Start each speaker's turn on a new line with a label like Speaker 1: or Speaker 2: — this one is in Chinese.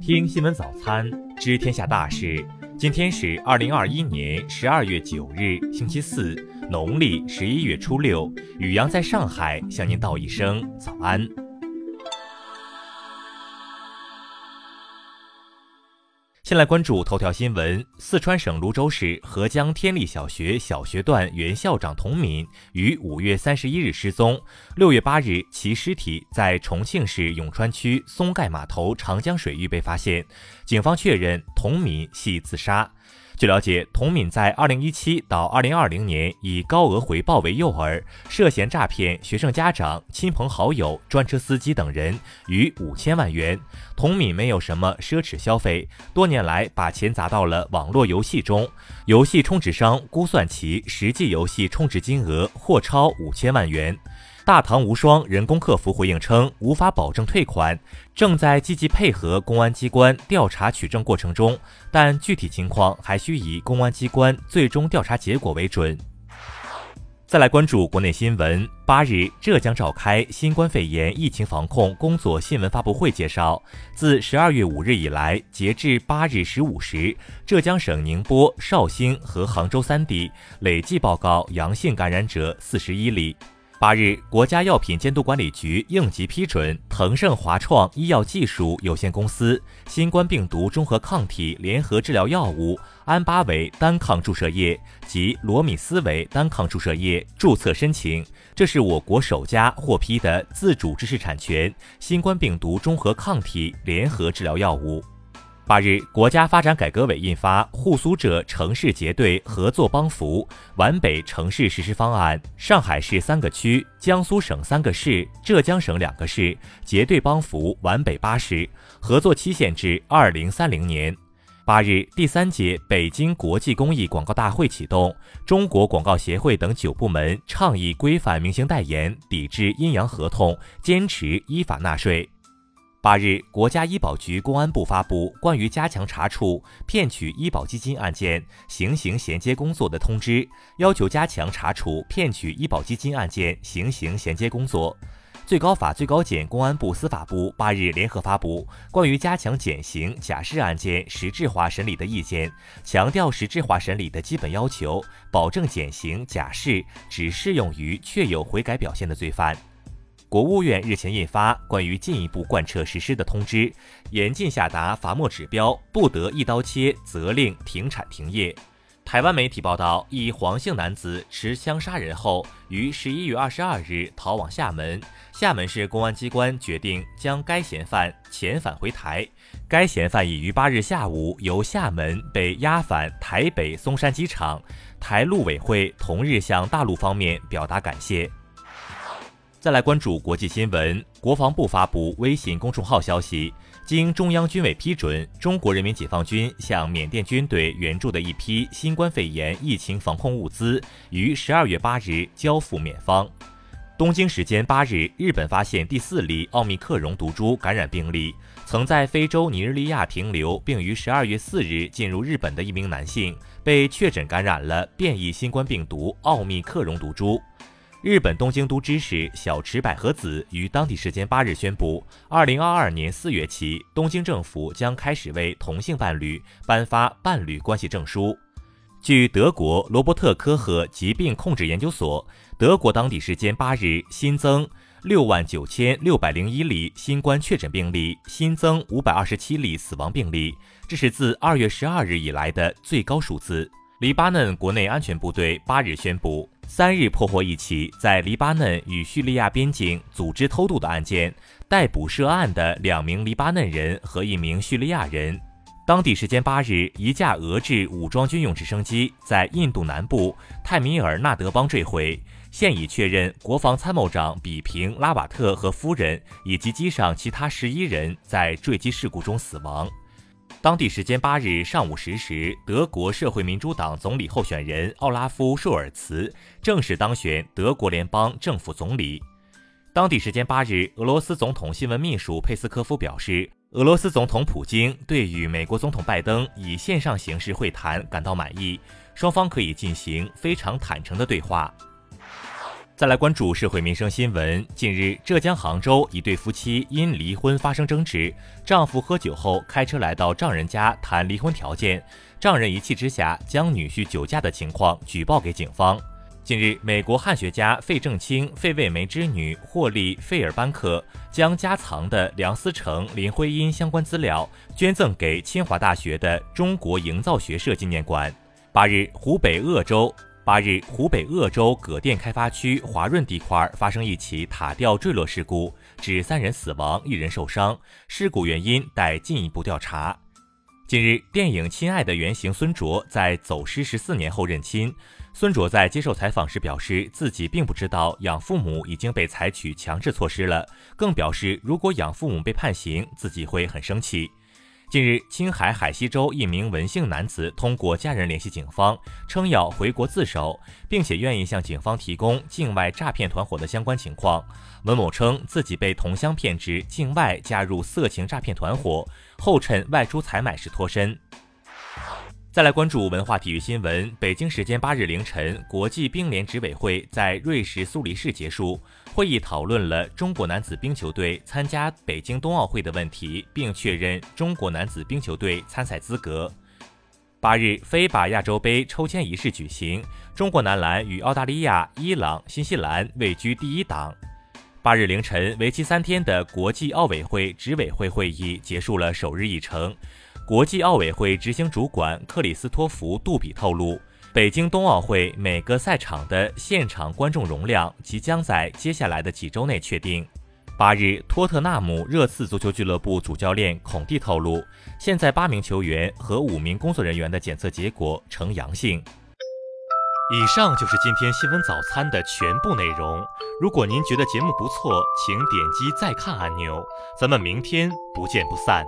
Speaker 1: 听新闻早餐，知天下大事。今天是二零二一年十二月九日，星期四，农历十一月初六。宇阳在上海向您道一声早安。先来关注头条新闻：四川省泸州市合江天立小学小学段原校长童敏于五月三十一日失踪，六月八日其尸体在重庆市永川区松盖码头长江水域被发现，警方确认童敏系自杀。据了解，童敏在二零一七到二零二零年以高额回报为诱饵，涉嫌诈骗学生家长、亲朋好友、专车司机等人逾五千万元。童敏没有什么奢侈消费，多年来把钱砸到了网络游戏中，游戏充值商估算其实际游戏充值金额或超五千万元。大唐无双人工客服回应称，无法保证退款，正在积极配合公安机关调查取证过程中，但具体情况还需以公安机关最终调查结果为准。再来关注国内新闻，八日，浙江召开新冠肺炎疫情防控工作新闻发布会，介绍，自十二月五日以来，截至八日十五时，浙江省宁波、绍兴和杭州三地累计报告阳性感染者四十一例。八日，国家药品监督管理局应急批准腾盛华创医药技术有限公司新冠病毒中和抗体联合治疗药物安巴韦单抗注射液及罗米斯韦单抗注射液注册申请，这是我国首家获批的自主知识产权新冠病毒中和抗体联合治疗药物。八日，国家发展改革委印发《沪苏浙城市结对合作帮扶皖北城市实施方案》，上海市三个区、江苏省三个市、浙江省两个市结对帮扶皖北八市，合作期限至二零三零年。八日，第三届北京国际公益广告大会启动，中国广告协会等九部门倡议规范明星代言，抵制阴阳合同，坚持依法纳税。八日，国家医保局、公安部发布关于加强查处骗取医保基金案件行刑衔接工作的通知，要求加强查处骗取医保基金案件行刑衔接工作。最高法、最高检、公安部、司法部八日联合发布关于加强减刑假释案件实质化审理的意见，强调实质化审理的基本要求，保证减刑假释只适用于确有悔改表现的罪犯。国务院日前印发关于进一步贯彻实施的通知，严禁下达罚没指标，不得一刀切责令停产停业。台湾媒体报道，一黄姓男子持枪杀人后，于十一月二十二日逃往厦门。厦门市公安机关决定将该嫌犯遣返回台。该嫌犯已于八日下午由厦门被押返台北松山机场。台陆委会同日向大陆方面表达感谢。再来关注国际新闻，国防部发布微信公众号消息，经中央军委批准，中国人民解放军向缅甸军队援助的一批新冠肺炎疫情防控物资于十二月八日交付缅方。东京时间八日，日本发现第四例奥密克戎毒株感染病例，曾在非洲尼日利亚停留并于十二月四日进入日本的一名男性，被确诊感染了变异新冠病毒奥密克戎毒株。日本东京都知事小池百合子于当地时间八日宣布，二零二二年四月起，东京政府将开始为同性伴侣颁发伴侣关系证书。据德国罗伯特科赫疾病控制研究所，德国当地时间八日新增六万九千六百零一例新冠确诊病例，新增五百二十七例死亡病例，这是自二月十二日以来的最高数字。黎巴嫩国内安全部队八日宣布，三日破获一起在黎巴嫩与叙利亚边境组织偷渡的案件，逮捕涉案的两名黎巴嫩人和一名叙利亚人。当地时间八日，一架俄制武装军用直升机在印度南部泰米尔纳德邦坠毁，现已确认国防参谋长比平拉瓦特和夫人以及机上其他十一人在坠机事故中死亡。当地时间八日上午十时，德国社会民主党总理候选人奥拉夫·舒尔茨正式当选德国联邦政府总理。当地时间八日，俄罗斯总统新闻秘书佩斯科夫表示，俄罗斯总统普京对与美国总统拜登以线上形式会谈感到满意，双方可以进行非常坦诚的对话。再来关注社会民生新闻。近日，浙江杭州一对夫妻因离婚发生争执，丈夫喝酒后开车来到丈人家谈离婚条件，丈人一气之下将女婿酒驾的情况举报给警方。近日，美国汉学家费正清、费慰梅之女霍利·费尔班克将家藏的梁思成、林徽因相关资料捐赠给清华大学的中国营造学社纪念馆。八日，湖北鄂州。八日，湖北鄂州葛店开发区华润地块发生一起塔吊坠落事故，致三人死亡，一人受伤。事故原因待进一步调查。近日，电影《亲爱的》原型孙卓在走失十四年后认亲。孙卓在接受采访时表示，自己并不知道养父母已经被采取强制措施了，更表示如果养父母被判刑，自己会很生气。近日，青海海西州一名文姓男子通过家人联系警方，称要回国自首，并且愿意向警方提供境外诈骗团伙的相关情况。文某称自己被同乡骗至境外加入色情诈骗团伙，后趁外出采买时脱身。再来关注文化体育新闻。北京时间八日凌晨，国际冰联执委会在瑞士苏黎世结束会议，讨论了中国男子冰球队参加北京冬奥会的问题，并确认中国男子冰球队参赛资格。八日，非法亚洲杯抽签仪式举行，中国男篮与澳大利亚、伊朗、新西兰位居第一档。八日凌晨，为期三天的国际奥委会执委会会议结束了首日议程。国际奥委会执行主管克里斯托弗·杜比透露，北京冬奥会每个赛场的现场观众容量即将在接下来的几周内确定。八日，托特纳姆热刺足球俱乐部主教练孔蒂透露，现在八名球员和五名工作人员的检测结果呈阳性。以上就是今天新闻早餐的全部内容。如果您觉得节目不错，请点击再看按钮。咱们明天不见不散。